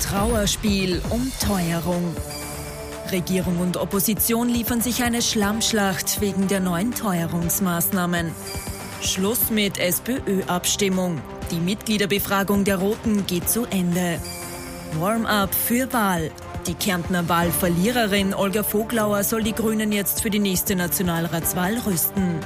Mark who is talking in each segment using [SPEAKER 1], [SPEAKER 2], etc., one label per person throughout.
[SPEAKER 1] Trauerspiel um Teuerung. Regierung und Opposition liefern sich eine Schlammschlacht wegen der neuen Teuerungsmaßnahmen. Schluss mit SPÖ-Abstimmung. Die Mitgliederbefragung der Roten geht zu Ende. Warm-up für Wahl. Die Kärntner Wahlverliererin Olga Voglauer soll die Grünen jetzt für die nächste Nationalratswahl rüsten.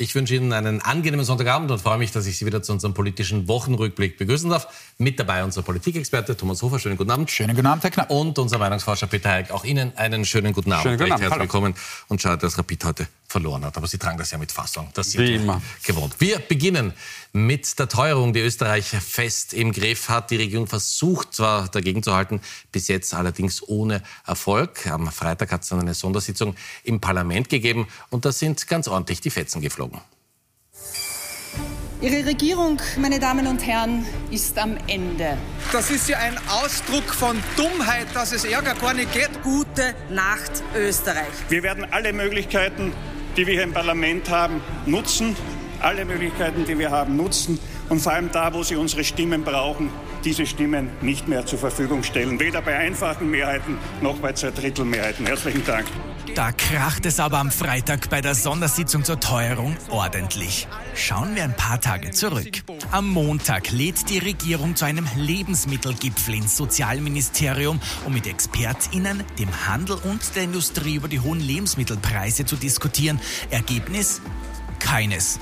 [SPEAKER 2] Ich wünsche Ihnen einen angenehmen Sonntagabend und freue mich, dass ich Sie wieder zu unserem politischen Wochenrückblick begrüßen darf. Mit dabei unser Politikexperte Thomas Hofer. Schönen guten Abend.
[SPEAKER 3] Schönen guten Abend, Herr Knapp.
[SPEAKER 2] Und unser Meinungsforscher Peter Heik. Auch Ihnen einen schönen guten Abend.
[SPEAKER 3] Schönen guten Abend.
[SPEAKER 2] Herzlich willkommen. Und schade, dass Rapid heute verloren hat. Aber Sie tragen das ja mit Fassung. Das sind
[SPEAKER 3] Wie immer.
[SPEAKER 2] gewohnt. Wir beginnen mit der Teuerung, die Österreich fest im Griff hat. Die Regierung versucht zwar dagegen zu halten, bis jetzt allerdings ohne Erfolg. Am Freitag hat es dann eine Sondersitzung im Parlament gegeben und da sind ganz ordentlich die Fetzen geflogen.
[SPEAKER 4] Ihre Regierung, meine Damen und Herren, ist am Ende.
[SPEAKER 5] Das ist ja ein Ausdruck von Dummheit, dass es Ärger gar nicht geht.
[SPEAKER 4] Gute Nacht, Österreich.
[SPEAKER 6] Wir werden alle Möglichkeiten, die wir hier im Parlament haben, nutzen. Alle Möglichkeiten, die wir haben, nutzen. Und vor allem da, wo Sie unsere Stimmen brauchen, diese Stimmen nicht mehr zur Verfügung stellen. Weder bei einfachen Mehrheiten noch bei Zweidrittelmehrheiten. Herzlichen Dank.
[SPEAKER 7] Da kracht es aber am Freitag bei der Sondersitzung zur Teuerung ordentlich. Schauen wir ein paar Tage zurück. Am Montag lädt die Regierung zu einem Lebensmittelgipfel ins Sozialministerium, um mit ExpertInnen, dem Handel und der Industrie über die hohen Lebensmittelpreise zu diskutieren. Ergebnis? Keines.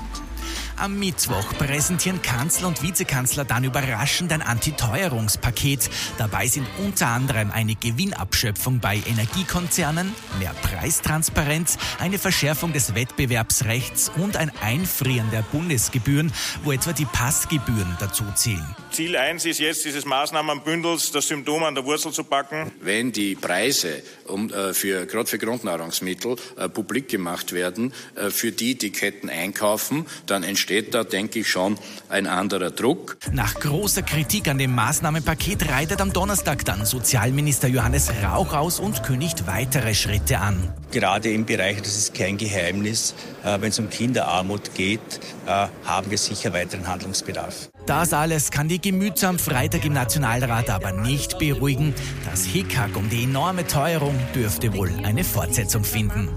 [SPEAKER 7] Am Mittwoch präsentieren Kanzler und Vizekanzler dann überraschend ein Antiteuerungspaket. Dabei sind unter anderem eine Gewinnabschöpfung bei Energiekonzernen, mehr Preistransparenz, eine Verschärfung des Wettbewerbsrechts und ein Einfrieren der Bundesgebühren, wo etwa die Passgebühren dazu zählen.
[SPEAKER 6] Ziel 1 ist jetzt, dieses Maßnahmenbündels, das Symptom an der Wurzel zu packen.
[SPEAKER 8] Wenn die Preise um, äh, für, gerade für Grundnahrungsmittel äh, publik gemacht werden, äh, für die die Ketten einkaufen, dann entsteht da, denke ich, schon ein anderer Druck.
[SPEAKER 7] Nach großer Kritik an dem Maßnahmenpaket reitet am Donnerstag dann Sozialminister Johannes Rauch aus und kündigt weitere Schritte an.
[SPEAKER 9] Gerade im Bereich, das ist kein Geheimnis, äh, wenn es um Kinderarmut geht, äh, haben wir sicher weiteren Handlungsbedarf.
[SPEAKER 7] Das alles kann die Gemüter am Freitag im Nationalrat aber nicht beruhigen. Das Hickhack um die enorme Teuerung dürfte wohl eine Fortsetzung finden.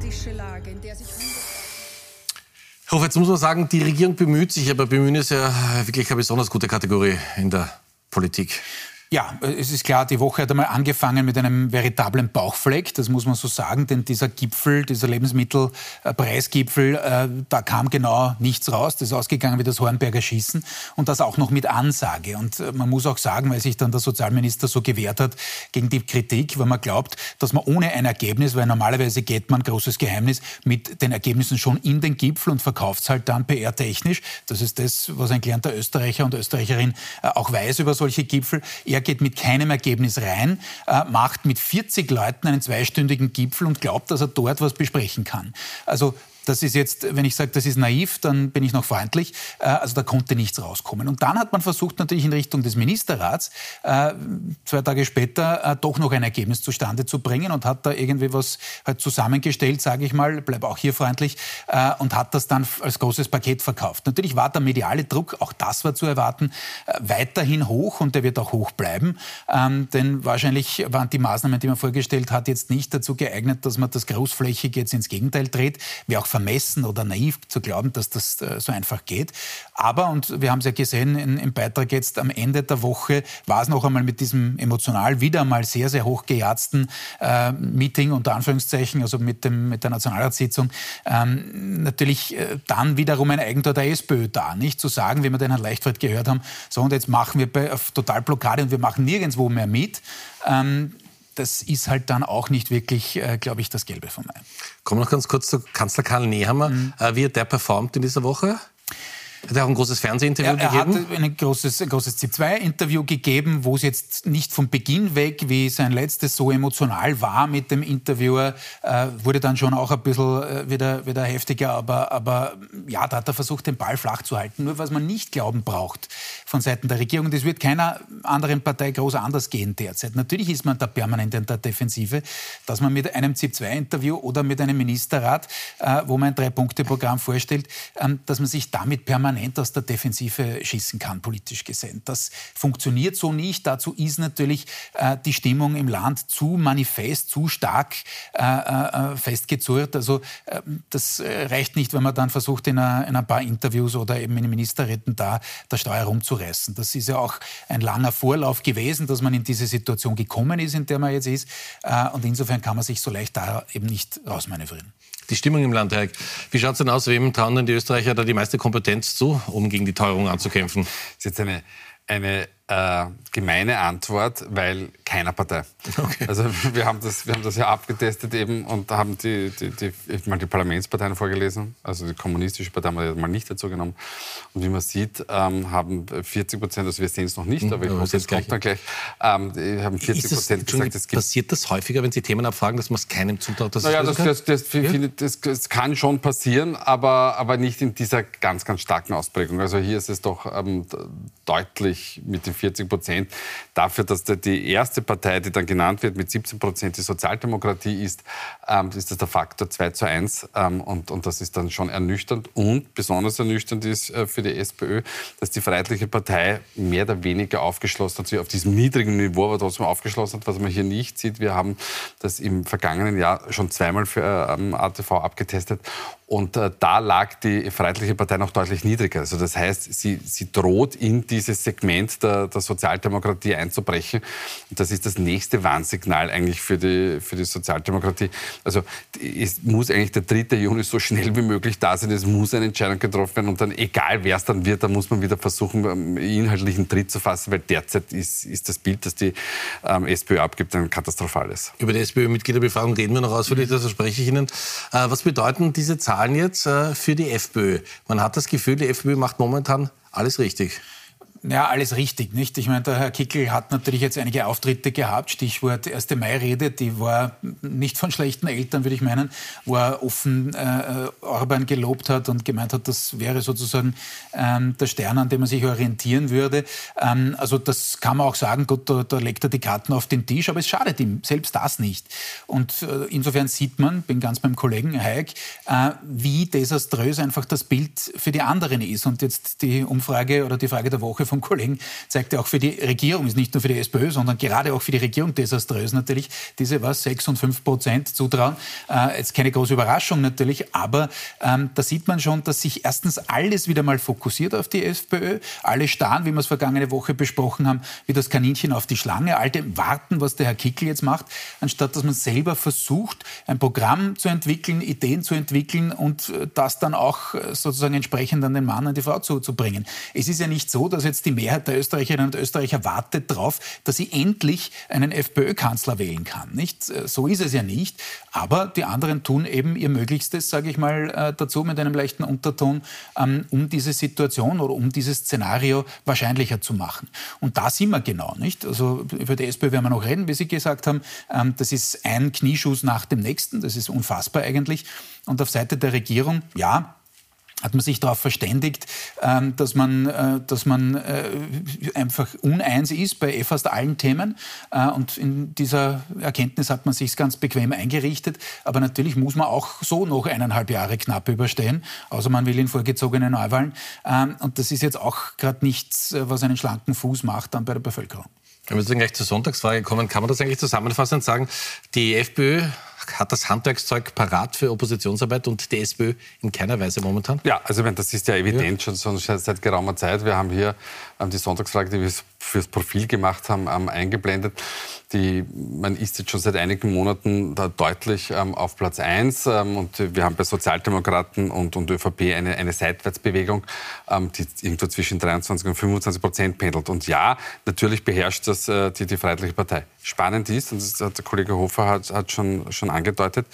[SPEAKER 2] Hofer, jetzt muss man sagen, die Regierung bemüht sich, aber bemühen ist ja wirklich eine besonders gute Kategorie in der Politik.
[SPEAKER 3] Ja, es ist klar, die Woche hat einmal angefangen mit einem veritablen Bauchfleck, das muss man so sagen, denn dieser Gipfel, dieser Lebensmittelpreisgipfel, äh, da kam genau nichts raus. Das ist ausgegangen wie das Hornberger Schießen und das auch noch mit Ansage. Und äh, man muss auch sagen, weil sich dann der Sozialminister so gewehrt hat gegen die Kritik, weil man glaubt, dass man ohne ein Ergebnis, weil normalerweise geht man, großes Geheimnis, mit den Ergebnissen schon in den Gipfel und verkauft es halt dann PR-technisch. Das ist das, was ein gelernter Österreicher und Österreicherin äh, auch weiß über solche Gipfel. Er geht mit keinem Ergebnis rein, äh, macht mit 40 Leuten einen zweistündigen Gipfel und glaubt, dass er dort was besprechen kann. Also das ist jetzt, wenn ich sage, das ist naiv, dann bin ich noch freundlich. Äh, also da konnte nichts rauskommen. Und dann hat man versucht, natürlich in Richtung des Ministerrats, äh, zwei Tage später äh, doch noch ein Ergebnis zustande zu bringen und hat da irgendwie was halt zusammengestellt, sage ich mal, bleib auch hier freundlich, und hat das dann als großes Paket verkauft. Natürlich war der mediale Druck, auch das war zu erwarten, weiterhin hoch und der wird auch hoch bleiben. Ähm, denn wahrscheinlich waren die Maßnahmen, die man vorgestellt hat, jetzt nicht dazu geeignet, dass man das großflächig jetzt ins Gegenteil dreht. Wäre auch vermessen oder naiv zu glauben, dass das äh, so einfach geht. Aber, und wir haben es ja gesehen in, im Beitrag jetzt am Ende der Woche, war es noch einmal mit diesem emotional wieder mal sehr, sehr hoch gejatzten äh, Meeting, unter Anführungszeichen, also mit, dem, mit der Nationalratssitzung, ähm, natürlich äh, dann wiederum ein Eigentor der SPÖ da. Nicht zu sagen, wie wir den Herrn Leichtfried gehört haben, so und jetzt machen wir bei, auf Totalblockade und wir machen nirgendwo mehr mit. Ähm, das ist halt dann auch nicht wirklich, äh, glaube ich, das Gelbe vom Ei.
[SPEAKER 2] Kommen wir noch ganz kurz zu Kanzler Karl Nehammer. Mhm. Äh, wie hat der performt in dieser Woche? Hat er auch ein großes Fernsehinterview
[SPEAKER 3] er, er
[SPEAKER 2] gegeben?
[SPEAKER 3] Er hat ein großes, ein großes C2-Interview gegeben, wo es jetzt nicht vom Beginn weg, wie sein letztes, so emotional war mit dem Interviewer, äh, wurde dann schon auch ein bisschen äh, wieder, wieder heftiger. Aber, aber ja, da hat er versucht, den Ball flach zu halten. Nur was man nicht glauben braucht von Seiten der Regierung, das wird keiner anderen Partei groß anders gehen derzeit. Natürlich ist man da permanent in der Defensive, dass man mit einem C2-Interview oder mit einem Ministerrat, äh, wo man ein Drei-Punkte-Programm vorstellt, ähm, dass man sich damit permanent aus der Defensive schießen kann, politisch gesehen. Das funktioniert so nicht. Dazu ist natürlich äh, die Stimmung im Land zu manifest, zu stark äh, äh, festgezurrt. Also äh, das äh, reicht nicht, wenn man dann versucht, in, einer, in, ein paar Interviews oder eben in Ministerräten da der Steuer rumzureißen. Das ist ja auch ein langer Vorlauf gewesen, dass man in diese Situation gekommen ist, in der man jetzt ist. Äh, und insofern kann man sich so leicht da eben nicht rausmanövrieren
[SPEAKER 2] die Stimmung im Land, Herr Eck. Wie schaut es denn aus? Wem trauen denn die Österreicher da die meiste Kompetenz zu, um gegen die Teuerung anzukämpfen? Das
[SPEAKER 10] ist jetzt eine, eine äh, gemeine Antwort, weil keiner Partei. Okay. Also wir haben, das, wir haben das ja abgetestet eben und haben die, die, die, mal die Parlamentsparteien vorgelesen. Also die kommunistische Partei haben wir mal nicht dazu genommen. Und wie man sieht, ähm, haben 40 Prozent, also wir sehen es noch nicht, mhm, aber ich hoffe, es kommt dann gleich, ähm, haben 40 Prozent gesagt, es
[SPEAKER 2] gibt... Passiert das häufiger, wenn Sie Themen abfragen, dass man es keinem zutraut, dass
[SPEAKER 10] naja, das, das, das, ja? das, das, kann schon passieren, aber, aber nicht in dieser ganz, ganz starken Ausprägung. Also hier ist es doch ähm, deutlich mit den 40 Prozent dafür, dass die erste Partei, die dann genannt wird, mit 17 Prozent die Sozialdemokratie ist, ähm, ist das der Faktor 2 zu 1. Ähm, und, und das ist dann schon ernüchternd. Und besonders ernüchternd ist äh, für die SPÖ, dass die Freiheitliche Partei mehr oder weniger aufgeschlossen hat, auf diesem niedrigen Niveau, aber trotzdem aufgeschlossen hat, was man hier nicht sieht. Wir haben das im vergangenen Jahr schon zweimal für äh, ATV abgetestet und äh, da lag die Freiheitliche Partei noch deutlich niedriger. Also das heißt, sie, sie droht in dieses Segment der, der Sozialdemokratie einzubrechen. Und das ist das nächste Warnsignal eigentlich für die, für die Sozialdemokratie. Also es muss eigentlich der 3. Juni so schnell wie möglich da sein. Es muss eine Entscheidung getroffen werden. Und dann, egal wer es dann wird, da muss man wieder versuchen, ähm, inhaltlichen Tritt zu fassen, weil derzeit ist, ist das Bild, das die ähm, SPÖ abgibt, ein katastrophales.
[SPEAKER 2] Über die SPÖ-Mitgliederbefragung reden wir noch ausführlich, das verspreche ich Ihnen. Äh, was bedeuten diese Zahlen? Zahlen jetzt äh, für die FPÖ. Man hat das Gefühl, die FPÖ macht momentan alles richtig.
[SPEAKER 3] Ja, alles richtig, nicht? Ich meine, der Herr Kickel hat natürlich jetzt einige Auftritte gehabt. Stichwort 1. Mai-Rede, die war nicht von schlechten Eltern, würde ich meinen, wo er offen äh, Orban gelobt hat und gemeint hat, das wäre sozusagen ähm, der Stern, an dem man sich orientieren würde. Ähm, also das kann man auch sagen, gut, da, da, legt er die Karten auf den Tisch, aber es schadet ihm, selbst das nicht. Und äh, insofern sieht man, bin ganz beim Kollegen Hayek, äh, wie desaströs einfach das Bild für die anderen ist. Und jetzt die Umfrage oder die Frage der Woche vom Kollegen zeigte auch für die Regierung, ist nicht nur für die SPÖ, sondern gerade auch für die Regierung desaströs natürlich, diese was, 6 und 5 Prozent zutrauen. Äh, jetzt keine große Überraschung natürlich, aber ähm, da sieht man schon, dass sich erstens alles wieder mal fokussiert auf die SPÖ. Alle starren, wie wir es vergangene Woche besprochen haben, wie das Kaninchen auf die Schlange. Alte warten, was der Herr Kickel jetzt macht, anstatt dass man selber versucht, ein Programm zu entwickeln, Ideen zu entwickeln und äh, das dann auch äh, sozusagen entsprechend an den Mann, an die Frau zu, zu bringen. Es ist ja nicht so, dass jetzt die Mehrheit der Österreicherinnen und Österreicher wartet darauf, dass sie endlich einen FPÖ-Kanzler wählen kann. Nicht? So ist es ja nicht. Aber die anderen tun eben ihr Möglichstes, sage ich mal äh, dazu, mit einem leichten Unterton, ähm, um diese Situation oder um dieses Szenario wahrscheinlicher zu machen. Und da sind wir genau. Nicht? Also über die SPÖ werden wir noch reden, wie Sie gesagt haben. Ähm, das ist ein Knieschuss nach dem nächsten. Das ist unfassbar eigentlich. Und auf Seite der Regierung, ja, hat man sich darauf verständigt, ähm, dass man, äh, dass man äh, einfach uneins ist bei fast allen Themen. Äh, und in dieser Erkenntnis hat man sich ganz bequem eingerichtet. Aber natürlich muss man auch so noch eineinhalb Jahre knapp überstehen, außer man will in vorgezogene Neuwahlen. Ähm, und das ist jetzt auch gerade nichts, was einen schlanken Fuß macht dann bei der Bevölkerung.
[SPEAKER 2] Wenn wir jetzt gleich zur Sonntagsfrage kommen, kann man das eigentlich zusammenfassend sagen, die FPÖ hat das Handwerkszeug parat für Oppositionsarbeit und die SPÖ in keiner Weise momentan?
[SPEAKER 10] Ja, also das ist ja evident ja. schon seit geraumer Zeit. Wir haben hier ähm, die Sonntagsfrage, die wir fürs Profil gemacht haben, ähm, eingeblendet. Die, man ist jetzt schon seit einigen Monaten da deutlich ähm, auf Platz 1 ähm, und wir haben bei Sozialdemokraten und, und ÖVP eine, eine Seitwärtsbewegung, die irgendwo zwischen 23 und 25 Prozent pendelt. Und ja, natürlich beherrscht das äh, die, die Freiheitliche Partei. Spannend ist, und das hat der Kollege Hofer hat, hat schon, schon angedeutet,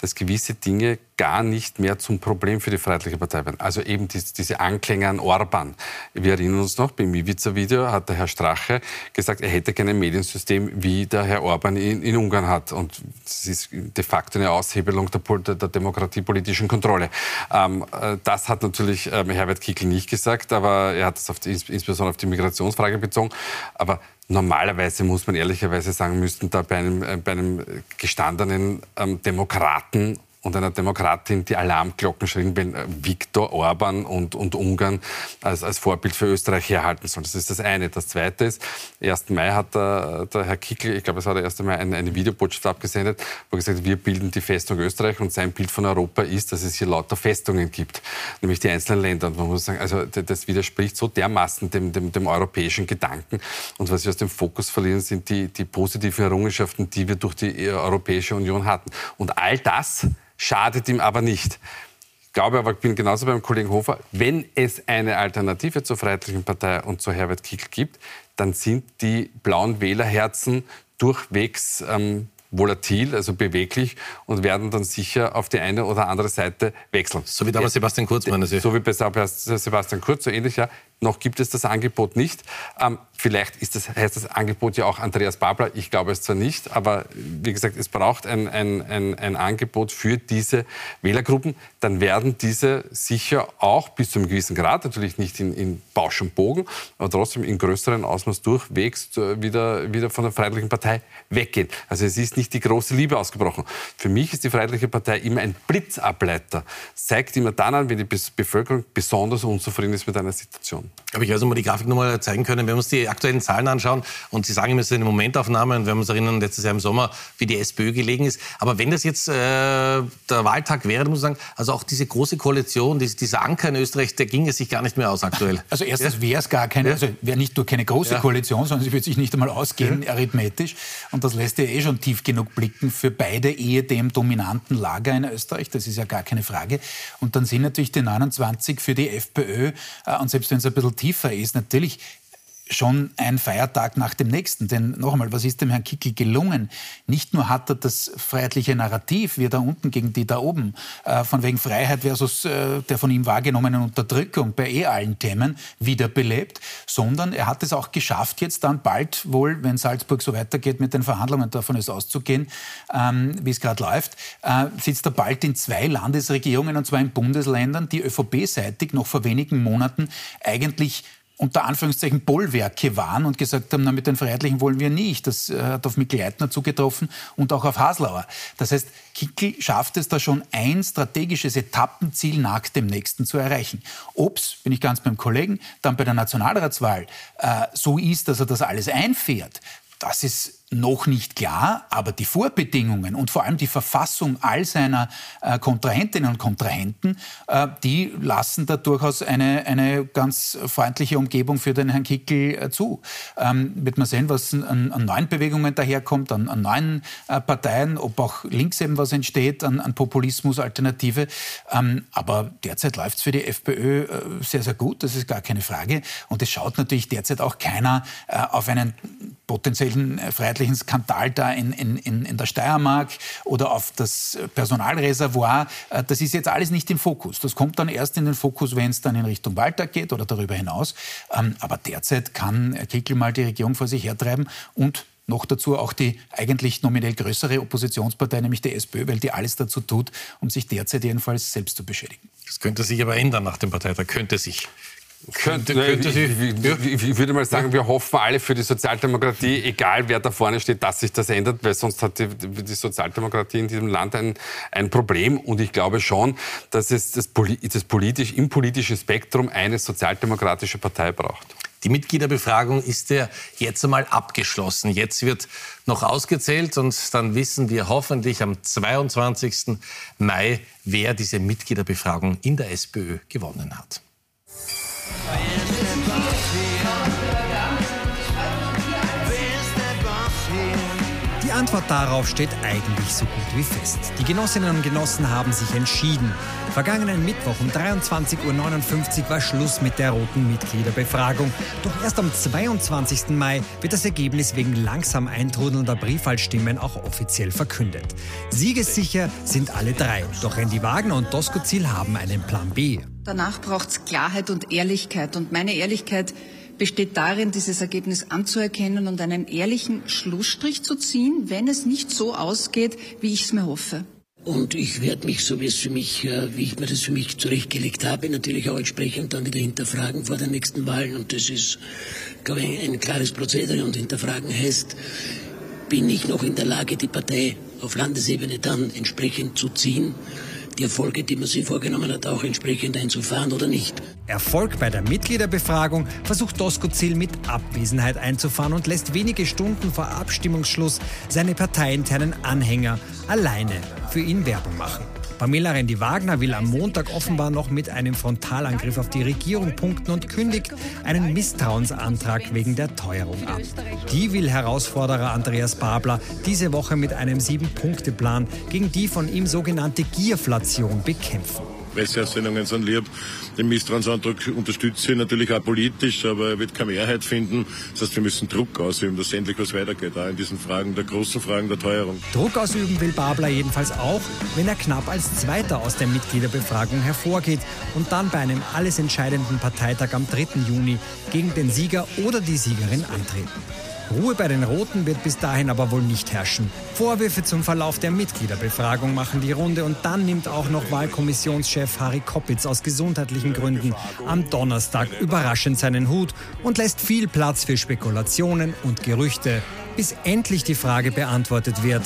[SPEAKER 10] dass gewisse Dinge gar nicht mehr zum Problem für die Freiheitliche Partei werden. Also eben diese, diese Anklänge an Orban. Wir erinnern uns noch, beim Ibiza-Video hat der Herr Strache gesagt, er hätte kein Mediensystem, wie der Herr Orban in, in Ungarn hat. Und das ist de facto eine Aushebelung der, der demokratiepolitischen Kontrolle. Ähm, äh, das hat natürlich ähm, Herbert Kickl nicht gesagt, aber er hat es auf die, insbesondere auf die Migrationsfrage bezogen. Aber Normalerweise muss man ehrlicherweise sagen, müssten da bei einem, äh, bei einem gestandenen ähm, Demokraten und einer Demokratin die Alarmglocken schrillen, wenn äh, Viktor Orban und, und Ungarn als, als Vorbild für Österreich herhalten sollen. Das ist das eine. Das zweite ist, 1. Mai hat der, der Herr Kickl, ich glaube, es war der 1. Mai, eine, eine Videobotschaft abgesendet, wo er gesagt hat, wir bilden die Festung Österreich und sein Bild von Europa ist, dass es hier lauter Festungen gibt, nämlich die einzelnen Länder. Und man muss sagen, also das widerspricht so dermaßen dem, dem, dem europäischen Gedanken. Und was wir aus dem Fokus verlieren, sind die, die positiven Errungenschaften, die wir durch die äh, Europäische Union hatten. Und all das schadet ihm aber nicht. Ich glaube aber, ich bin genauso beim Kollegen Hofer, wenn es eine Alternative zur Freiheitlichen Partei und zu Herbert Kickl gibt, dann sind die blauen Wählerherzen durchwegs ähm, volatil, also beweglich und werden dann sicher auf die eine oder andere Seite wechseln.
[SPEAKER 2] So wie damals Sebastian Kurz,
[SPEAKER 10] meinen Sie? So wie bei Sebastian Kurz, so ähnlich, ja. Noch gibt es das Angebot nicht. Ähm, vielleicht ist das, heißt das Angebot ja auch Andreas Babler. Ich glaube es zwar nicht, aber wie gesagt, es braucht ein, ein, ein, ein Angebot für diese Wählergruppen. Dann werden diese sicher auch bis zu einem gewissen Grad, natürlich nicht in, in Bausch und Bogen, aber trotzdem in größerem Ausmaß durchwegs äh, wieder, wieder von der Freiheitlichen Partei weggehen. Also es ist nicht die große Liebe ausgebrochen. Für mich ist die Freiheitliche Partei immer ein Blitzableiter. Zeigt immer dann an, wenn die Bevölkerung besonders unzufrieden ist mit einer Situation.
[SPEAKER 2] Aber ich weiß nicht, ob wir die Grafik nochmal zeigen können. Wenn wir uns die aktuellen Zahlen anschauen und Sie sagen, es ist eine Momentaufnahme und wir haben uns erinnern, letztes Jahr im Sommer, wie die SPÖ gelegen ist. Aber wenn das jetzt äh, der Wahltag wäre, muss man sagen, also auch diese große Koalition, dieser Anker in Österreich, der ging es sich gar nicht mehr aus aktuell.
[SPEAKER 3] Also erstens wäre es gar keine, also wäre nicht nur keine große ja. Koalition, sondern sie würde sich nicht einmal ausgehen, ja. arithmetisch. Und das lässt ja eh schon tief genug blicken für beide ehedem dominanten Lager in Österreich. Das ist ja gar keine Frage. Und dann sind natürlich die 29 für die FPÖ, äh, und selbst wenn es ein bisschen tiefer ist, natürlich schon ein Feiertag nach dem nächsten. Denn noch einmal, was ist dem Herrn Kickel gelungen? Nicht nur hat er das freiheitliche Narrativ, wie da unten gegen die da oben, äh, von wegen Freiheit versus äh, der von ihm wahrgenommenen Unterdrückung bei eh allen Themen wiederbelebt, sondern er hat es auch geschafft, jetzt dann bald wohl, wenn Salzburg so weitergeht mit den Verhandlungen, davon ist auszugehen, ähm, wie es gerade läuft, äh, sitzt er bald in zwei Landesregierungen, und zwar in Bundesländern, die ÖVP-seitig noch vor wenigen Monaten eigentlich unter Anführungszeichen Bollwerke waren und gesagt haben, na, mit den Freiheitlichen wollen wir nicht. Das äh, hat auf Mikl-Leitner zugetroffen und auch auf Haslauer. Das heißt, Kickl schafft es da schon, ein strategisches Etappenziel nach dem nächsten zu erreichen. Ob's, bin ich ganz beim Kollegen, dann bei der Nationalratswahl äh, so ist, dass er das alles einfährt, das ist noch nicht klar, aber die Vorbedingungen und vor allem die Verfassung all seiner äh, Kontrahentinnen und Kontrahenten, äh, die lassen da durchaus eine, eine ganz freundliche Umgebung für den Herrn Kickel äh, zu. Ähm, wird man sehen, was an, an neuen Bewegungen daherkommt, an, an neuen äh, Parteien, ob auch links eben was entsteht, an, an Populismus, Alternative. Ähm, aber derzeit läuft es für die FPÖ äh, sehr, sehr gut, das ist gar keine Frage. Und es schaut natürlich derzeit auch keiner äh, auf einen potenziellen freiheitlichen Skandal da in, in, in der Steiermark oder auf das Personalreservoir. Äh, das ist jetzt alles nicht im Fokus. Das kommt dann erst in den Fokus, wenn es dann in Richtung Waldtag geht oder darüber hinaus. Ähm, aber derzeit kann Kickl mal die Regierung vor sich hertreiben und noch dazu auch die eigentlich nominell größere Oppositionspartei, nämlich die SPÖ, weil die alles dazu tut, um sich derzeit jedenfalls selbst zu beschädigen.
[SPEAKER 2] Das könnte sich aber ändern nach dem Parteitag, könnte sich.
[SPEAKER 10] Könnte, könnte ich, ich, ich, würde mal sagen, wir hoffen alle für die Sozialdemokratie, egal wer da vorne steht, dass sich das ändert, weil sonst hat die, die Sozialdemokratie in diesem Land ein, ein Problem. Und ich glaube schon, dass es das, das politisch, im politischen Spektrum eine sozialdemokratische Partei braucht.
[SPEAKER 2] Die Mitgliederbefragung ist ja jetzt einmal abgeschlossen. Jetzt wird noch ausgezählt und dann wissen wir hoffentlich am 22. Mai, wer diese Mitgliederbefragung in der SPÖ gewonnen hat. Fantastic.
[SPEAKER 11] Antwort darauf steht eigentlich so gut wie fest. Die Genossinnen und Genossen haben sich entschieden. Vergangenen Mittwoch um 23.59 Uhr war Schluss mit der roten Mitgliederbefragung. Doch erst am 22. Mai wird das Ergebnis wegen langsam eintrudelnder Briefwahlstimmen auch offiziell verkündet. Siegessicher sind alle drei. Doch Randy Wagner und Doskozil haben einen Plan B.
[SPEAKER 4] Danach braucht es Klarheit und Ehrlichkeit. Und meine Ehrlichkeit besteht darin, dieses Ergebnis anzuerkennen und einen ehrlichen Schlussstrich zu ziehen, wenn es nicht so ausgeht, wie ich es mir hoffe.
[SPEAKER 12] Und ich werde mich, so wie es für mich, äh, wie ich mir das für mich zurechtgelegt habe, natürlich auch entsprechend dann wieder hinterfragen vor den nächsten Wahlen. Und das ist, glaube ich, ein klares Prozedere. Und hinterfragen heißt, bin ich noch in der Lage, die Partei auf Landesebene dann entsprechend zu ziehen? Die Erfolge, die man sich vorgenommen hat, auch entsprechend einzufahren oder nicht.
[SPEAKER 11] Erfolg bei der Mitgliederbefragung versucht Doskozil mit Abwesenheit einzufahren und lässt wenige Stunden vor Abstimmungsschluss seine parteiinternen Anhänger alleine für ihn Werbung machen. Pamela Rendi-Wagner will am Montag offenbar noch mit einem Frontalangriff auf die Regierung punkten und kündigt einen Misstrauensantrag wegen der Teuerung ab. Die will Herausforderer Andreas Babler diese Woche mit einem Sieben-Punkte-Plan gegen die von ihm sogenannte Gierflation bekämpfen.
[SPEAKER 13] Presseaussendungen sind lieb. Den Misstrauensantrag unterstütze ich natürlich auch politisch, aber er wird keine Mehrheit finden. Das heißt, wir müssen Druck ausüben, dass endlich was weitergeht, auch in diesen Fragen, der großen Fragen der Teuerung.
[SPEAKER 11] Druck ausüben will Babler jedenfalls auch, wenn er knapp als Zweiter aus der Mitgliederbefragung hervorgeht und dann bei einem alles entscheidenden Parteitag am 3. Juni gegen den Sieger oder die Siegerin antreten. Ruhe bei den Roten wird bis dahin aber wohl nicht herrschen. Vorwürfe zum Verlauf der Mitgliederbefragung machen die Runde und dann nimmt auch noch Wahlkommissionschef Harry Koppitz aus gesundheitlichen Gründen am Donnerstag überraschend seinen Hut und lässt viel Platz für Spekulationen und Gerüchte, bis endlich die Frage beantwortet wird.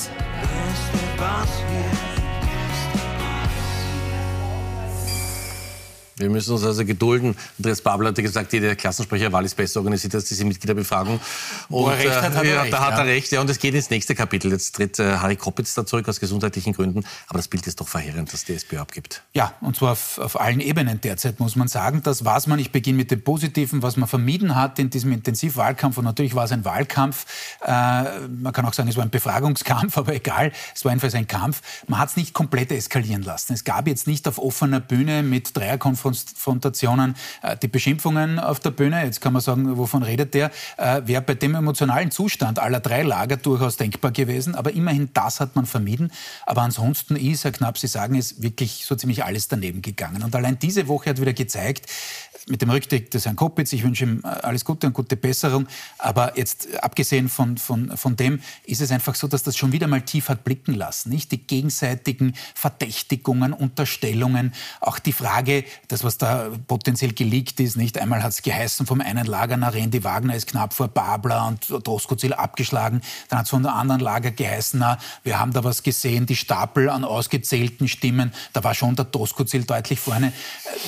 [SPEAKER 2] Wir müssen uns also gedulden. Andreas Babel hat ja gesagt, jede Klassensprecherwahl ist besser organisiert als diese Mitgliederbefragung. Und, Wo er recht hat, hat äh, ja, recht, da hat er recht. Ja, und es geht ins nächste Kapitel. Jetzt tritt äh, Harry Koppitz da zurück aus gesundheitlichen Gründen. Aber das Bild ist doch verheerend, das die SPÖ abgibt.
[SPEAKER 3] Ja, und zwar auf, auf allen Ebenen derzeit, muss man sagen. Das war man. Ich beginne mit dem Positiven, was man vermieden hat in diesem Intensivwahlkampf. Und natürlich war es ein Wahlkampf. Äh, man kann auch sagen, es war ein Befragungskampf, aber egal. Es war jedenfalls ein Kampf. Man hat es nicht komplett eskalieren lassen. Es gab jetzt nicht auf offener Bühne mit Dreierkonferenzen Konfrontationen, äh, die Beschimpfungen auf der Bühne. Jetzt kann man sagen, wovon redet der? Äh, wäre bei dem emotionalen Zustand aller drei Lager durchaus denkbar gewesen. Aber immerhin das hat man vermieden. Aber ansonsten ist, Herr Knapp, Sie sagen, ist wirklich so ziemlich alles daneben gegangen. Und allein diese Woche hat wieder gezeigt, mit dem Rücktritt des Herrn Koppitz, ich wünsche ihm alles Gute und gute Besserung. Aber jetzt abgesehen von, von, von dem ist es einfach so, dass das schon wieder mal tief hat blicken lassen. Nicht die gegenseitigen Verdächtigungen, Unterstellungen, auch die Frage, das was da potenziell geleakt ist, nicht einmal hat es geheißen vom einen Lager, na Randy Wagner ist knapp vor Babler und Doskozil abgeschlagen. Dann hat es von der anderen Lager geheißen, na, wir haben da was gesehen, die Stapel an ausgezählten Stimmen, da war schon der Doskozil deutlich vorne.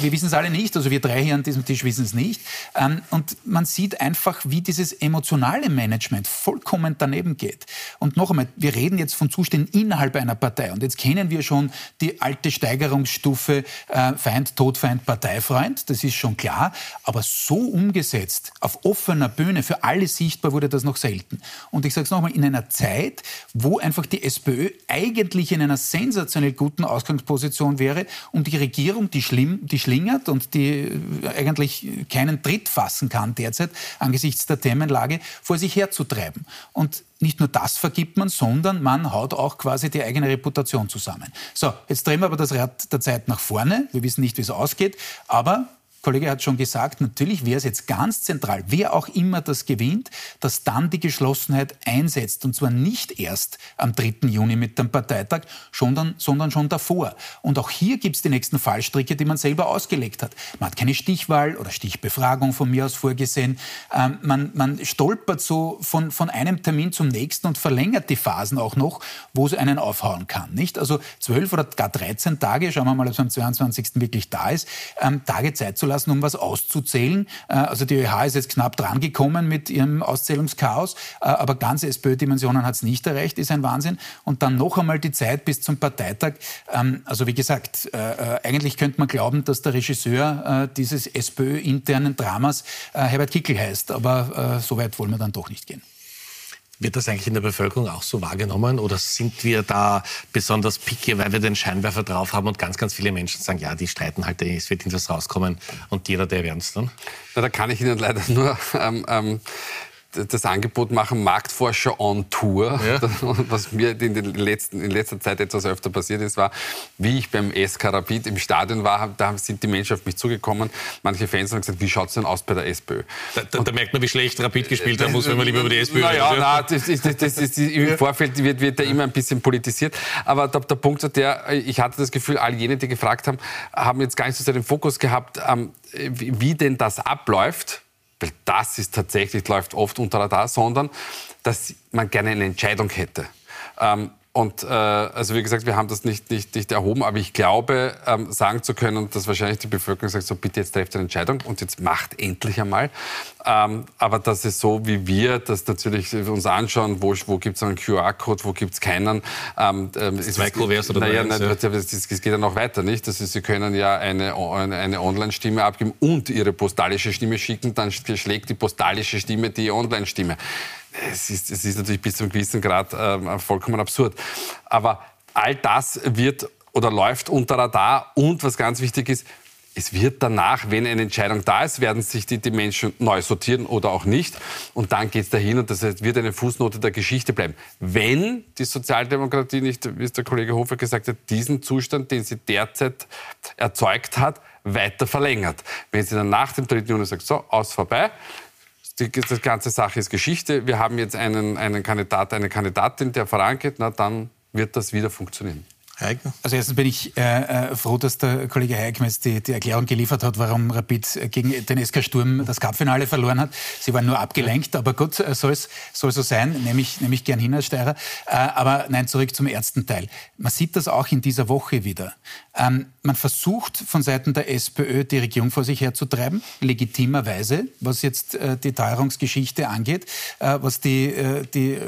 [SPEAKER 3] Wir wissen es alle nicht, also wir drei hier an diesem Tisch wissen es nicht. Ähm, und man sieht einfach, wie dieses emotionale Management vollkommen daneben geht. Und noch einmal, wir reden jetzt von Zuständen innerhalb einer Partei. Und jetzt kennen wir schon die alte Steigerungsstufe äh, Feind, Tod, Feind, Parteifreund. Das ist schon klar. Aber so umgesetzt, auf offener Bühne, für alle sichtbar wurde das noch selten. Und ich sage es nochmal, in einer Zeit, wo einfach die SPÖ eigentlich in einer sensationell guten Ausgangsposition wäre, um die Regierung, die, schlimm, die schlingert und die eigentlich keinen Tritt fassen kann derzeit angesichts der Themenlage, vor sich herzutreiben. Und nicht nur das vergibt man, sondern man haut auch quasi die eigene Reputation zusammen. So, jetzt drehen wir aber das Rad der Zeit nach vorne. Wir wissen nicht, wie es ausgeht, aber Kollege hat schon gesagt, natürlich wäre es jetzt ganz zentral, wer auch immer das gewinnt, dass dann die Geschlossenheit einsetzt. Und zwar nicht erst am 3. Juni mit dem Parteitag, sondern, sondern schon davor. Und auch hier gibt es die nächsten Fallstricke, die man selber ausgelegt hat. Man hat keine Stichwahl oder Stichbefragung von mir aus vorgesehen. Ähm, man, man stolpert so von, von einem Termin zum nächsten und verlängert die Phasen auch noch, wo es einen aufhauen kann. Nicht? Also zwölf oder gar 13 Tage, schauen wir mal, ob es am 22. wirklich da ist, ähm, Tage Zeit zu lassen lassen, um was auszuzählen. Äh, also die ÖH ist jetzt knapp dran gekommen mit ihrem Auszählungschaos, äh, aber ganze SPÖ-Dimensionen hat es nicht erreicht, ist ein Wahnsinn. Und dann noch einmal die Zeit bis zum Parteitag. Ähm, also wie gesagt, äh, eigentlich könnte man glauben, dass der Regisseur dieses SPÖ-internen Dramas Herbert Kickel heißt, aber so weit wollen wir dann doch nicht gehen.
[SPEAKER 2] Wird das eigentlich in der Bevölkerung auch so wahrgenommen oder sind wir da besonders picky, weil wir den Scheinwerfer drauf haben und ganz, ganz viele Menschen sagen, ja, die streiten halt, es wird irgendwas rauskommen und jeder, der es dann?
[SPEAKER 10] Na, da kann ich Ihnen leider nur ähm, ähm, das Angebot machen, Marktforscher on Tour. Ja. Was mir in, den letzten, in letzter Zeit etwas öfter passiert ist, war, wie ich beim SK Rapid im Stadion war, da sind die Menschen auf mich zugekommen. Manche Fans haben gesagt, wie schaut es denn aus bei der SPÖ?
[SPEAKER 2] Da, da, da, merkt man, wie schlecht Rapid gespielt haben muss, wenn man lieber über die SPÖ
[SPEAKER 10] naja, redet. Ja, das, das, das, das, im Vorfeld wird, wird da immer ein bisschen politisiert. Aber der, der Punkt ist der, ich hatte das Gefühl, all jene, die gefragt haben, haben jetzt gar nicht so sehr den Fokus gehabt, ähm, wie, wie denn das abläuft weil das ist tatsächlich, läuft oft unter Radar, sondern dass man gerne eine Entscheidung hätte. Ähm, und äh, also wie gesagt, wir haben das nicht, nicht, nicht erhoben, aber ich glaube, ähm, sagen zu können, dass wahrscheinlich die Bevölkerung sagt, so bitte jetzt trefft eine Entscheidung und jetzt macht endlich einmal. Ähm, aber das ist so, wie wir das natürlich uns anschauen, wo, wo gibt es einen QR-Code, wo gibt es keinen. Ähm, ähm,
[SPEAKER 2] Zwei Kuverts oder
[SPEAKER 10] naja, nein, ja. es, geht ja noch weiter, nicht? Das ist, Sie können ja eine, eine, eine Online-Stimme abgeben und Ihre postalische Stimme schicken, dann schlägt die postalische Stimme die Online-Stimme es ist, es ist natürlich bis zu einem gewissen Grad äh, vollkommen absurd. Aber all das wird oder läuft unter Radar und was ganz wichtig ist, es wird danach, wenn eine Entscheidung da ist, werden sich die, die Menschen neu sortieren oder auch nicht. Und dann geht es dahin und das wird eine Fußnote der Geschichte bleiben. Wenn die Sozialdemokratie nicht, wie es der Kollege Hofer gesagt hat, diesen Zustand, den sie derzeit erzeugt hat, weiter verlängert. Wenn sie dann nach dem 3. Juni sagt, so, aus vorbei, die, die ganze Sache ist Geschichte. Wir haben jetzt einen, einen Kandidat, eine Kandidatin, der vorangeht, na, dann wird das wieder funktionieren.
[SPEAKER 3] Also erstens bin ich äh, äh, froh, dass der Kollege Heikmes die, die Erklärung geliefert hat, warum Rapid gegen den SK Sturm das Cupfinale verloren hat. Sie waren nur abgelenkt, aber gut, äh, soll es so sein, nehme ich, nehme ich gern hin als Steirer. Äh, aber nein, zurück zum ersten Teil. Man sieht das auch in dieser Woche wieder. Ähm, man versucht von Seiten der SPÖ die Regierung vor sich herzutreiben, legitimerweise, was jetzt äh, die Teuerungsgeschichte angeht, äh, was die, äh, die äh,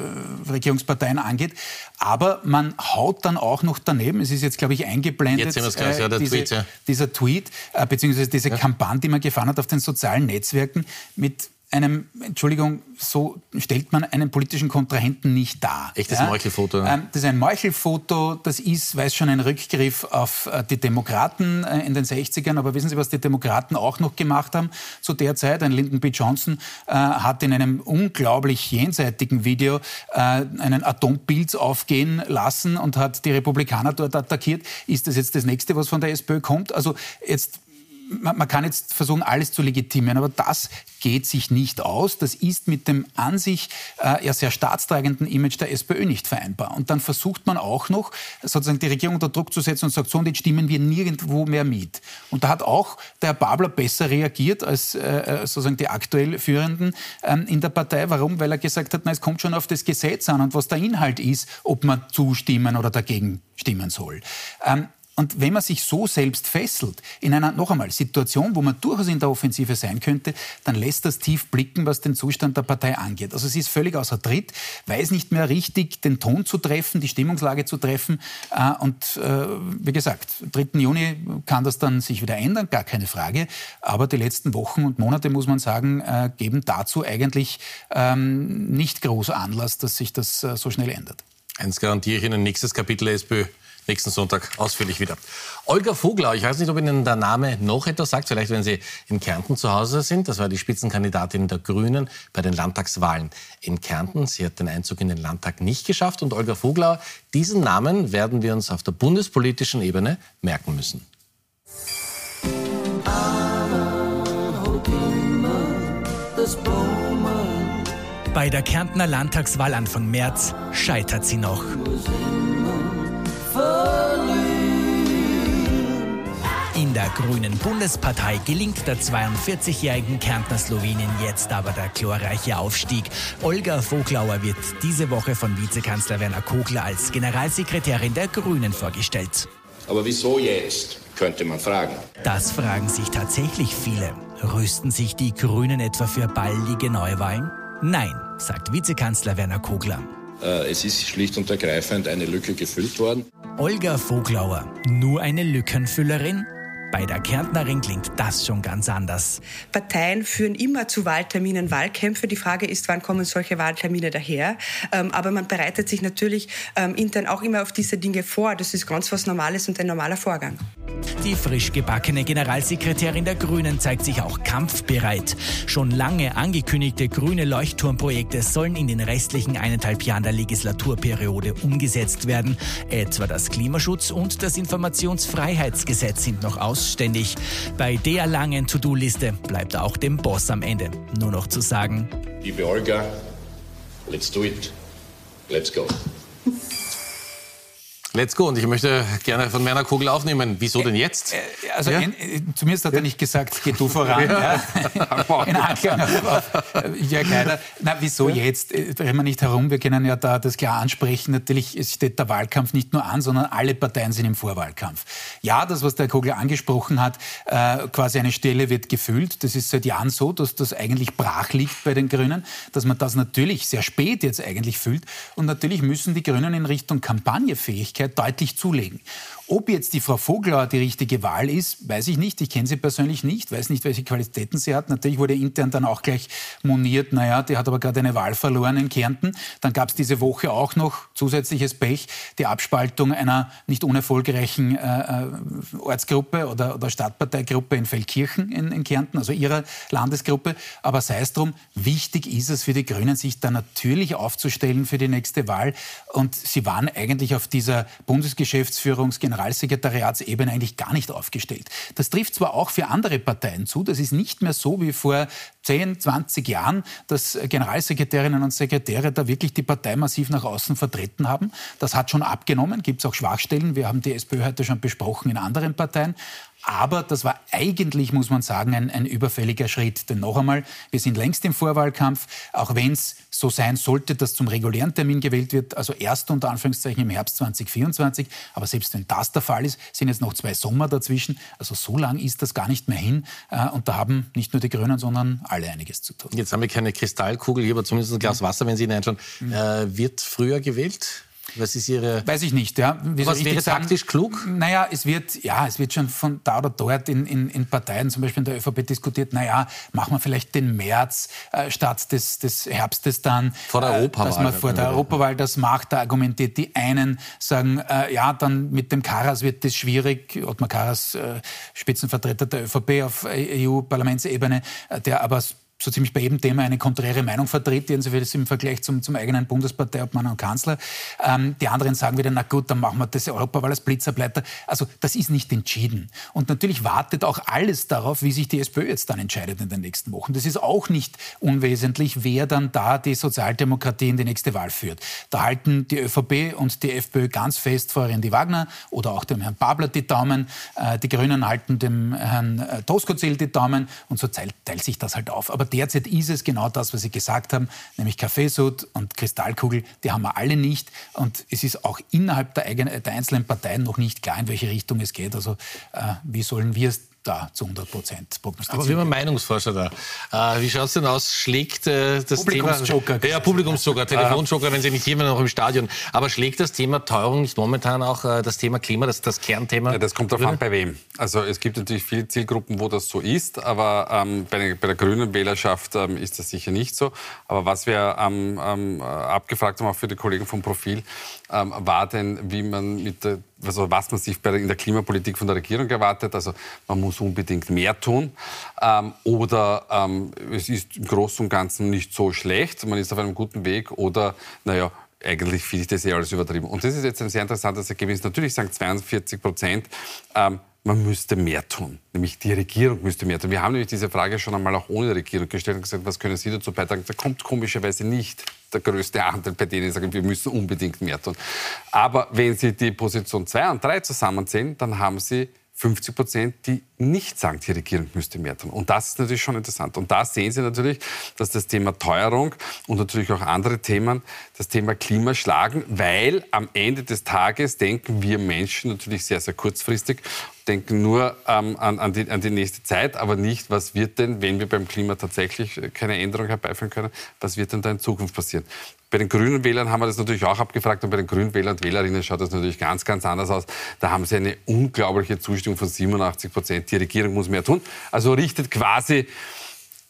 [SPEAKER 3] Regierungsparteien angeht. Aber man haut dann auch noch daneben, es ist jetzt, glaube ich, eingeblendet,
[SPEAKER 2] jetzt gleich, ja,
[SPEAKER 3] diese,
[SPEAKER 2] Tweet, ja.
[SPEAKER 3] dieser Tweet, äh, beziehungsweise diese ja. Kampagne, die man gefahren hat auf den sozialen Netzwerken mit einem, Entschuldigung, so stellt man einen politischen Kontrahenten nicht dar.
[SPEAKER 2] Echtes ja? Meuchelfoto.
[SPEAKER 3] Ähm, das ist ein Meuchelfoto, das ist, weiß schon, ein Rückgriff auf äh, die Demokraten äh, in den 60ern. Aber wissen Sie, was die Demokraten auch noch gemacht haben zu der Zeit? Ein Lyndon B. Johnson äh, hat in einem unglaublich jenseitigen Video äh, einen Atompilz aufgehen lassen und hat die Republikaner dort attackiert. Ist das jetzt das Nächste, was von der SPÖ kommt? Also jetzt man, man, kann jetzt versuchen, alles zu legitimieren, aber das geht sich nicht aus. Das ist mit dem an sich äh, ja sehr staatstragenden Image der SPÖ nicht vereinbar. Und dann versucht man auch noch, sozusagen die Regierung unter Druck zu setzen und sagt, so, und jetzt stimmen wir nirgendwo mehr mit. Und da hat auch der Herr Babler besser reagiert als äh, äh sozusagen die aktuell Führenden ähm, in der Partei. Warum? Weil er gesagt hat, na, es kommt schon auf das Gesetz an und was der Inhalt ist, ob man zustimmen oder dagegen stimmen soll. Ähm, und wenn man sich so selbst fesselt, in einer, noch einmal, Situation, wo man durchaus in der Offensive sein könnte, dann lässt das tief blicken, was den Zustand der Partei angeht. Also sie ist völlig außer Tritt, weiß nicht mehr richtig, den Ton zu treffen, die Stimmungslage zu treffen. Äh, und äh, wie gesagt, 3. Juni kann das dann sich wieder ändern, gar keine Frage. Aber die letzten Wochen und Monate, muss man sagen, äh, geben dazu eigentlich ähm, nicht groß Anlass, dass sich das so schnell ändert.
[SPEAKER 2] Eins garantiere ich Ihnen, nächstes Kapitel SPÖ nächsten Sonntag ausführlich wieder. Olga Vogler, ich weiß nicht, ob Ihnen der Name noch etwas sagt, vielleicht wenn Sie in Kärnten zu Hause sind. Das war die Spitzenkandidatin der Grünen bei den Landtagswahlen in Kärnten. Sie hat den Einzug in den Landtag nicht geschafft. Und Olga Vogler, diesen Namen werden wir uns auf der bundespolitischen Ebene merken müssen.
[SPEAKER 7] Bei der Kärntner Landtagswahl Anfang März scheitert sie noch. Der Grünen Bundespartei gelingt der 42-jährigen Kärntner Slowenin jetzt aber der glorreiche Aufstieg. Olga Voglauer wird diese Woche von Vizekanzler Werner Kogler als Generalsekretärin der Grünen vorgestellt.
[SPEAKER 8] Aber wieso jetzt, könnte man fragen.
[SPEAKER 7] Das fragen sich tatsächlich viele. Rüsten sich die Grünen etwa für baldige Neuwahlen? Nein, sagt Vizekanzler Werner Kogler.
[SPEAKER 8] Äh, es ist schlicht und ergreifend eine Lücke gefüllt worden.
[SPEAKER 7] Olga Voglauer, nur eine Lückenfüllerin? Bei der Kärntnerin klingt das schon ganz anders.
[SPEAKER 14] Parteien führen immer zu Wahlterminen Wahlkämpfe. Die Frage ist, wann kommen solche Wahltermine daher? Ähm, aber man bereitet sich natürlich ähm, intern auch immer auf diese Dinge vor. Das ist ganz was Normales und ein normaler Vorgang.
[SPEAKER 7] Die frisch gebackene Generalsekretärin der Grünen zeigt sich auch kampfbereit. Schon lange angekündigte grüne Leuchtturmprojekte sollen in den restlichen eineinhalb Jahren der Legislaturperiode umgesetzt werden. Etwa das Klimaschutz und das Informationsfreiheitsgesetz sind noch ausständig. Bei der langen To-Do-Liste bleibt auch dem Boss am Ende nur noch zu sagen:
[SPEAKER 8] Liebe Olga, let's do it. Let's go.
[SPEAKER 2] Let's go. Und ich möchte gerne von Werner Kugel aufnehmen. Wieso denn jetzt?
[SPEAKER 3] Äh, also ja? in, zumindest hat er nicht gesagt, geh du voran. Ja. Ja. In Anklang auf, auf Jörg Haider. Na, wieso jetzt? Äh, Drehen wir nicht herum. Wir können ja da das klar ansprechen. Natürlich steht der Wahlkampf nicht nur an, sondern alle Parteien sind im Vorwahlkampf. Ja, das, was der Kugel angesprochen hat, äh, quasi eine Stelle wird gefüllt. Das ist seit Jahren so, dass das eigentlich brach liegt bei den Grünen, dass man das natürlich sehr spät jetzt eigentlich füllt. Und natürlich müssen die Grünen in Richtung Kampagnefähigkeit Öffentlichkeit deutlich zulegen. Ob jetzt die Frau Vogler die richtige Wahl ist, weiß ich nicht. Ich kenne sie persönlich nicht, weiß nicht, welche Qualitäten sie hat. Natürlich wurde intern dann auch gleich moniert, naja, die hat aber gerade eine Wahl verloren in Kärnten. Dann gab es diese Woche auch noch zusätzliches Pech, die Abspaltung einer nicht unerfolgreichen äh, äh, Ortsgruppe oder, oder Stadtparteigruppe in Feldkirchen in, in Kärnten, also ihrer Landesgruppe. Aber sei es drum, wichtig ist es für die Grünen, sich da natürlich aufzustellen für die nächste Wahl. Und sie waren eigentlich auf dieser Bundesgeschäftsführungs- Generalsekretariatsebene eigentlich gar nicht aufgestellt. Das trifft zwar auch für andere Parteien zu, das ist nicht mehr so wie vor 10, 20 Jahren, dass Generalsekretärinnen und Sekretäre da wirklich die Partei massiv nach außen vertreten haben. Das hat schon abgenommen, gibt es auch Schwachstellen. Wir haben die SPÖ heute schon besprochen in anderen Parteien. Aber das war eigentlich, muss man sagen, ein, ein, überfälliger Schritt. Denn noch einmal, wir sind längst im Vorwahlkampf, auch wenn es so sein sollte, dass zum regulären Termin gewählt wird, also erst unter Anführungszeichen im Herbst 2024. Aber selbst wenn das der Fall ist, sind jetzt noch zwei Sommer dazwischen. Also so lang ist das gar nicht mehr hin. Äh, und da haben nicht nur die Grünen, sondern alle einiges zu tun.
[SPEAKER 2] Jetzt haben wir keine Kristallkugel hier, aber zumindest ein Glas Wasser, wenn Sie hineinschauen. Mhm. Äh, wird früher gewählt? Was ist Ihre.
[SPEAKER 3] Weiß ich nicht, ja.
[SPEAKER 2] Wie Was wäre sagen? taktisch klug?
[SPEAKER 3] Naja, es wird, ja, es wird schon von da oder dort in, in, in Parteien, zum Beispiel in der ÖVP, diskutiert, naja, machen wir vielleicht den März äh, statt des, des Herbstes dann.
[SPEAKER 2] Vor der Europawahl.
[SPEAKER 3] Äh, dass man vor der Europawahl das macht. Da argumentiert die einen, sagen, äh, ja, dann mit dem Karas wird das schwierig. Ottmar Karas, äh, Spitzenvertreter der ÖVP auf EU-Parlamentsebene, äh, der aber so ziemlich bei jedem Thema eine konträre Meinung vertritt, jedenfalls im Vergleich zum, zum eigenen Bundesparteiobmann und Kanzler. Ähm, die anderen sagen wieder, na gut, dann machen wir das Europawahl als Blitzableiter. Also das ist nicht entschieden. Und natürlich wartet auch alles darauf, wie sich die SPÖ jetzt dann entscheidet in den nächsten Wochen. Das ist auch nicht unwesentlich, wer dann da die Sozialdemokratie in die nächste Wahl führt. Da halten die ÖVP und die FPÖ ganz fest vor Randy Wagner oder auch dem Herrn Babler die Daumen. Äh, die Grünen halten dem Herrn äh, Toskozil die Daumen und so teilt, teilt sich das halt auf. Aber derzeit ist es genau das, was Sie gesagt haben, nämlich Kaffeesud und Kristallkugel, die haben wir alle nicht. Und es ist auch innerhalb der, eigenen, der einzelnen Parteien noch nicht klar, in welche Richtung es geht. Also äh, wie sollen wir es da zu 100 Prozent
[SPEAKER 2] prognostizieren. Aber wir haben Meinungsforscher da. Äh, wie schaut es denn aus? Schlägt äh, das
[SPEAKER 3] Publikumsjoker,
[SPEAKER 2] Thema... Ja, Publikumsjoker, Telefonjoker, wenn Sie nicht jemand noch im Stadion. Aber schlägt das Thema Teuerung nicht momentan auch äh, das Thema Klima, das, das Kernthema?
[SPEAKER 10] Ja, das kommt darauf an, bei wem. Also es gibt natürlich viele Zielgruppen, wo das so ist, aber ähm, bei, der, bei, der, grünen Wählerschaft ähm, ist das sicher nicht so. Aber was wir ähm, ähm abgefragt haben, auch für die Kollegen vom Profil, ähm, war denn, wie man mit der, also was man sich in der Klimapolitik von der Regierung erwartet. Also man muss unbedingt mehr tun ähm, oder ähm, es ist im Großen und Ganzen nicht so schlecht, man ist auf einem guten Weg oder naja, eigentlich finde ich das eh alles übertrieben. Und das ist jetzt ein sehr interessantes Ergebnis. Natürlich sagen 42 Prozent, ähm, man müsste mehr tun. Nämlich die Regierung müsste mehr tun. Wir haben nämlich diese Frage schon einmal auch ohne Regierung gestellt und gesagt, was können Sie dazu beitragen? Da kommt komischerweise nicht der größte Anteil bei denen, die sagen, wir müssen unbedingt mehr tun. Aber wenn Sie die Position 2 und 3 zusammenzählen, dann haben Sie 50 Prozent, die nicht sagen, die Regierung müsste mehr tun. Und das ist natürlich schon interessant. Und da sehen Sie natürlich, dass das Thema Teuerung und natürlich auch andere Themen das Thema Klima schlagen, weil am Ende des Tages denken wir Menschen natürlich sehr, sehr kurzfristig denken nur ähm, an, an, die, an die nächste Zeit, aber nicht, was wird denn, wenn wir beim Klima tatsächlich keine Änderung herbeiführen können, was wird denn da in Zukunft passieren? Bei den grünen Wählern haben wir das natürlich auch abgefragt und bei den grünen Wählern und Wählerinnen schaut das natürlich ganz, ganz anders aus. Da haben sie eine unglaubliche Zustimmung von 87 Prozent. Die Regierung muss mehr tun. Also richtet quasi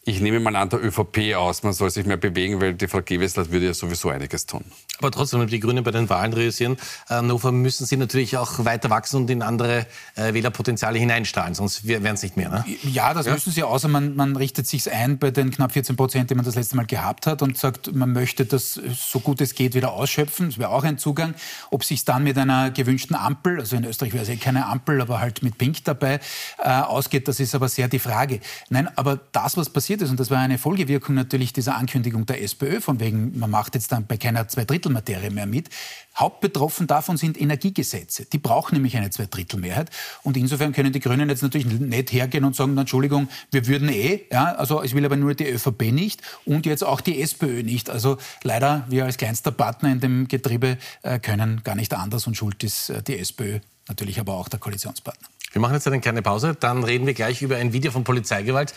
[SPEAKER 10] ich nehme mal an der ÖVP aus, man soll sich mehr bewegen, weil die Frau Gewessler würde ja sowieso einiges tun.
[SPEAKER 2] Aber trotzdem, wenn die Grünen bei den Wahlen realisieren, äh, Hannover müssen sie natürlich auch weiter wachsen und in andere äh, Wählerpotenziale hineinstrahlen, sonst wären es nicht mehr. Ne?
[SPEAKER 3] Ja, das ja? müssen sie, außer man, man richtet sich ein bei den knapp 14 Prozent, die man das letzte Mal gehabt hat und sagt, man möchte das so gut es geht wieder ausschöpfen. Das wäre auch ein Zugang. Ob sich dann mit einer gewünschten Ampel, also in Österreich wäre es eh keine Ampel, aber halt mit Pink dabei, äh, ausgeht, das ist aber sehr die Frage. Nein, aber das, was passiert passiert ist, und das war eine Folgewirkung natürlich dieser Ankündigung der SPÖ, von wegen, man macht jetzt dann bei keiner Zweidrittelmaterie mehr mit. Hauptbetroffen davon sind Energiegesetze. Die brauchen nämlich eine Zweidrittelmehrheit. Und insofern können die Grünen jetzt natürlich nicht hergehen und sagen, Entschuldigung, wir würden eh, ja, also es will aber nur die ÖVP nicht und jetzt auch die SPÖ nicht. Also leider, wir als kleinster Partner in dem Getriebe äh, können gar nicht anders und schuld ist äh, die SPÖ, natürlich aber auch der Koalitionspartner.
[SPEAKER 2] Wir machen jetzt eine kleine Pause, dann reden wir gleich über ein Video von Polizeigewalt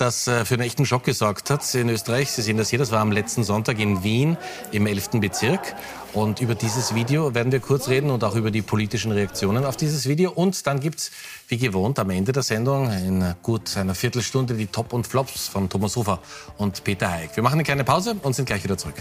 [SPEAKER 2] das äh, für einen echten Schock gesorgt hat in Österreich. Sie sehen das hier, das war am letzten Sonntag in Wien im 11. Bezirk. Und über dieses Video werden wir kurz reden und auch über die politischen Reaktionen auf dieses Video. Und dann gibt es, wie gewohnt, am Ende der Sendung in gut einer Viertelstunde die Top und Flops von Thomas Hofer und Peter Haig. Wir machen eine kleine Pause und sind gleich wieder zurück.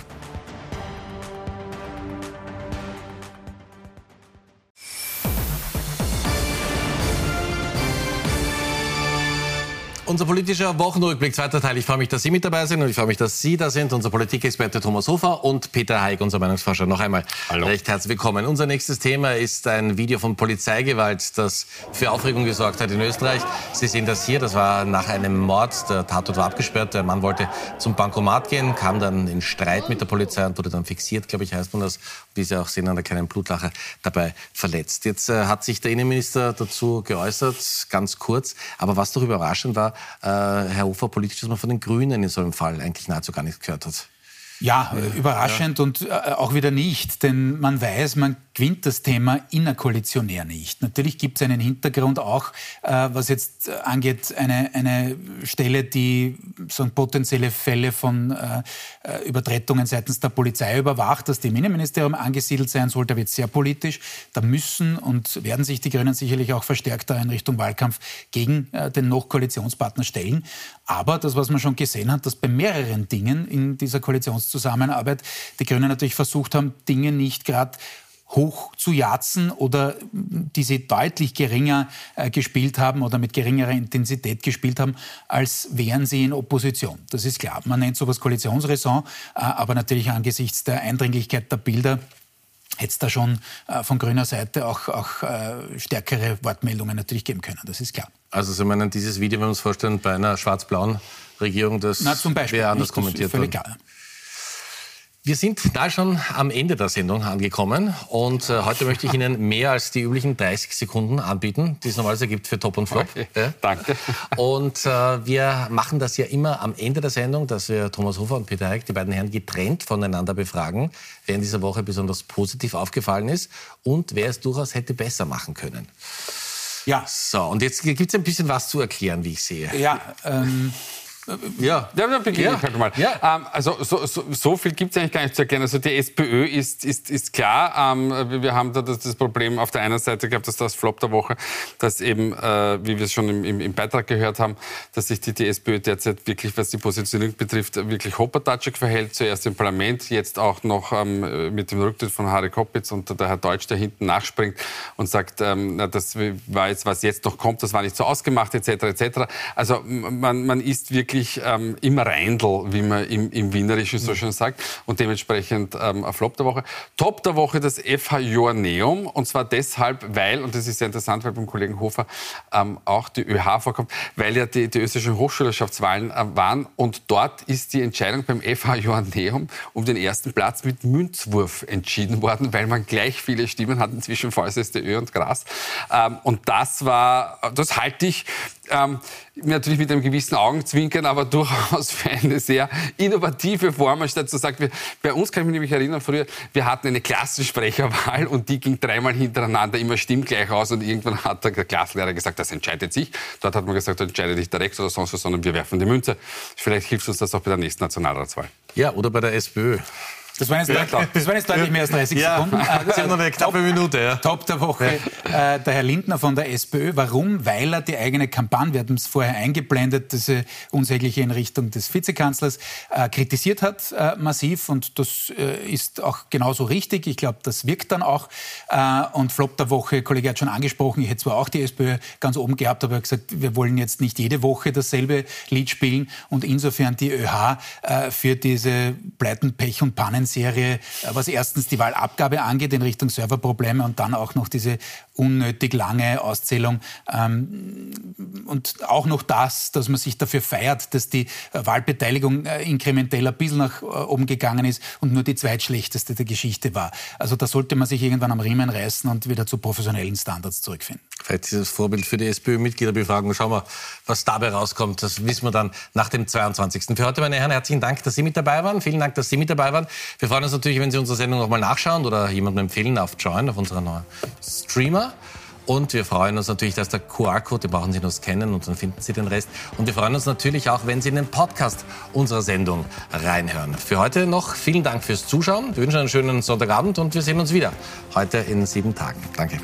[SPEAKER 2] Unser politischer Wochenrückblick, zweiter Teil. Ich freue mich, dass Sie mit dabei sind und ich freue mich, dass Sie da sind. Unser Politikexperte Thomas Hofer und Peter Haig, unser Meinungsforscher. Noch einmal Hallo. recht herzlich willkommen. Unser nächstes Thema ist ein Video von Polizeigewalt, das für Aufregung gesorgt hat in Österreich. Sie sehen das hier. Das war nach einem Mord. Der Tatort war abgesperrt. Der Mann wollte zum Bankomat gehen, kam dann in Streit mit der Polizei und wurde dann fixiert, glaube ich, heißt man das. Wie Sie auch sehen, an der kleinen Blutlache dabei verletzt. Jetzt äh, hat sich der Innenminister dazu geäußert, ganz kurz. Aber was doch überraschend war, äh, Herr Hofer, politisch, dass man von den Grünen in so einem Fall eigentlich nahezu gar nichts gehört hat.
[SPEAKER 3] Ja, überraschend ja. und äh, auch wieder nicht, denn man weiß, man gewinnt das Thema innerkoalitionär nicht. Natürlich gibt es einen Hintergrund auch, äh, was jetzt angeht, eine, eine Stelle, die so potenzielle Fälle von äh, äh, Übertretungen seitens der Polizei überwacht, dass die im Innenministerium angesiedelt sein soll. Da wird sehr politisch. Da müssen und werden sich die Grünen sicherlich auch verstärkter in Richtung Wahlkampf gegen äh, den noch Koalitionspartner stellen. Aber das, was man schon gesehen hat, dass bei mehreren Dingen in dieser Koalitionszusammenarbeit die Grünen natürlich versucht haben, Dinge nicht gerade hoch zu jatzen oder die sie deutlich geringer äh, gespielt haben oder mit geringerer Intensität gespielt haben, als wären sie in Opposition. Das ist klar. Man nennt sowas Koalitionsraison, äh, aber natürlich angesichts der Eindringlichkeit der Bilder hätte es da schon äh, von grüner Seite auch, auch äh, stärkere Wortmeldungen natürlich geben können. Das ist klar.
[SPEAKER 2] Also Sie meinen dieses Video, wenn wir uns vorstellen, bei einer schwarz-blauen Regierung, das wäre anders kommentiert worden? Völlig klar. Wir sind da schon am Ende der Sendung angekommen und äh, heute möchte ich Ihnen mehr als die üblichen 30 Sekunden anbieten, die es normalerweise gibt für Top und Flop. Okay,
[SPEAKER 10] ja. Danke.
[SPEAKER 2] Und äh, wir machen das ja immer am Ende der Sendung, dass wir Thomas Hofer und Peter Eick, die beiden Herren, getrennt voneinander befragen, wer in dieser Woche besonders positiv aufgefallen ist und wer es durchaus hätte besser machen können. Ja. So, und jetzt gibt es ein bisschen was zu erklären, wie ich sehe.
[SPEAKER 3] Ja, ähm,
[SPEAKER 10] ja, ja dann beginne ja. ich halt mal. Ja. Ähm, also so, so, so viel gibt es eigentlich gar nicht zu erklären. Also die SPÖ ist, ist, ist klar. Ähm, wir haben da das, das, Problem auf der einen Seite gehabt, dass das Flop der Woche, dass eben, äh, wie wir es schon im, im, im, Beitrag gehört haben, dass sich die, die SPÖ derzeit wirklich, was die Positionierung betrifft, wirklich hoppertatschig verhält. Zuerst im Parlament, jetzt auch noch ähm, mit dem Rücktritt von Harry Koppitz und der Herr Deutsch, der hinten nachspringt und sagt, ähm, na, das war jetzt, was jetzt noch kommt, das war nicht so ausgemacht, etc. etc. Also man, man ist wirklich wirklich ähm, im Reindl, wie man im, im Wienerischen so schön sagt. Und dementsprechend ähm, ein Flop der Woche. Top der Woche das FH Joanneum. Und zwar deshalb, weil, und das ist sehr interessant, weil beim Kollegen Hofer ähm, auch die ÖH vorkommt, weil ja die, die österreichischen Hochschulschaftswahlen äh, waren. Und dort ist die Entscheidung beim FH Joanneum um den ersten Platz mit Münzwurf entschieden worden, weil man gleich viele Stimmen hat zwischen VSSDÖ und Gras. Ähm, und das war, das halte ich ähm, natürlich mit einem gewissen Augenzwinkern, aber durchaus für eine sehr innovative Form, anstatt zu sagen, bei uns kann ich mich nämlich erinnern, früher, wir hatten eine Klassensprecherwahl und die ging dreimal hintereinander immer stimmgleich aus und irgendwann hat der Klassenlehrer gesagt, das entscheidet sich. Dort hat man gesagt, das entscheidet nicht der Rex oder sonst was, sondern wir werfen die Münze. Vielleicht hilft uns das auch bei der nächsten Nationalratswahl.
[SPEAKER 2] Ja, oder bei der SPÖ.
[SPEAKER 3] Das waren, jetzt, ja, das waren jetzt deutlich mehr als 30
[SPEAKER 2] ja.
[SPEAKER 3] Sekunden.
[SPEAKER 2] Das ist noch eine knappe Minute. Ja.
[SPEAKER 3] Top der Woche. Ja. Äh, der Herr Lindner von der SPÖ. Warum? Weil er die eigene Kampagne, wir hatten es vorher eingeblendet, diese unsägliche in Richtung des Vizekanzlers, äh, kritisiert hat äh, massiv. Und das äh, ist auch genauso richtig. Ich glaube, das wirkt dann auch. Äh, und Flop der Woche, Kollege hat schon angesprochen, ich hätte zwar auch die SPÖ ganz oben gehabt, aber er hat gesagt, wir wollen jetzt nicht jede Woche dasselbe Lied spielen. Und insofern die ÖH äh, für diese Pleiten, Pech und Pannen Serie, äh, was erstens die Wahlabgabe angeht in Richtung Serverprobleme und dann auch noch diese unnötig lange Auszählung ähm, und auch noch das, dass man sich dafür feiert, dass die äh, Wahlbeteiligung äh, inkrementell ein bisschen nach oben gegangen ist und nur die zweitschlechteste der Geschichte war. Also da sollte man sich irgendwann am Riemen reißen und wieder zu professionellen Standards zurückfinden.
[SPEAKER 2] Vielleicht dieses Vorbild für die SPÖ-Mitgliederbefragung. Schauen wir, was dabei rauskommt. Das wissen wir dann nach dem 22. Für heute, meine Herren, herzlichen Dank, dass Sie mit dabei waren. Vielen Dank, dass Sie mit dabei waren. Wir freuen uns natürlich, wenn Sie unsere Sendung nochmal nachschauen oder jemandem empfehlen auf Join, auf unserer neuen Streamer. Und wir freuen uns natürlich, dass der QR-Code, den brauchen Sie nur scannen und dann finden Sie den Rest. Und wir freuen uns natürlich auch, wenn Sie in den Podcast unserer Sendung reinhören. Für heute noch vielen Dank fürs Zuschauen. Wir wünschen einen schönen Sonntagabend und wir sehen uns wieder heute in sieben Tagen. Danke.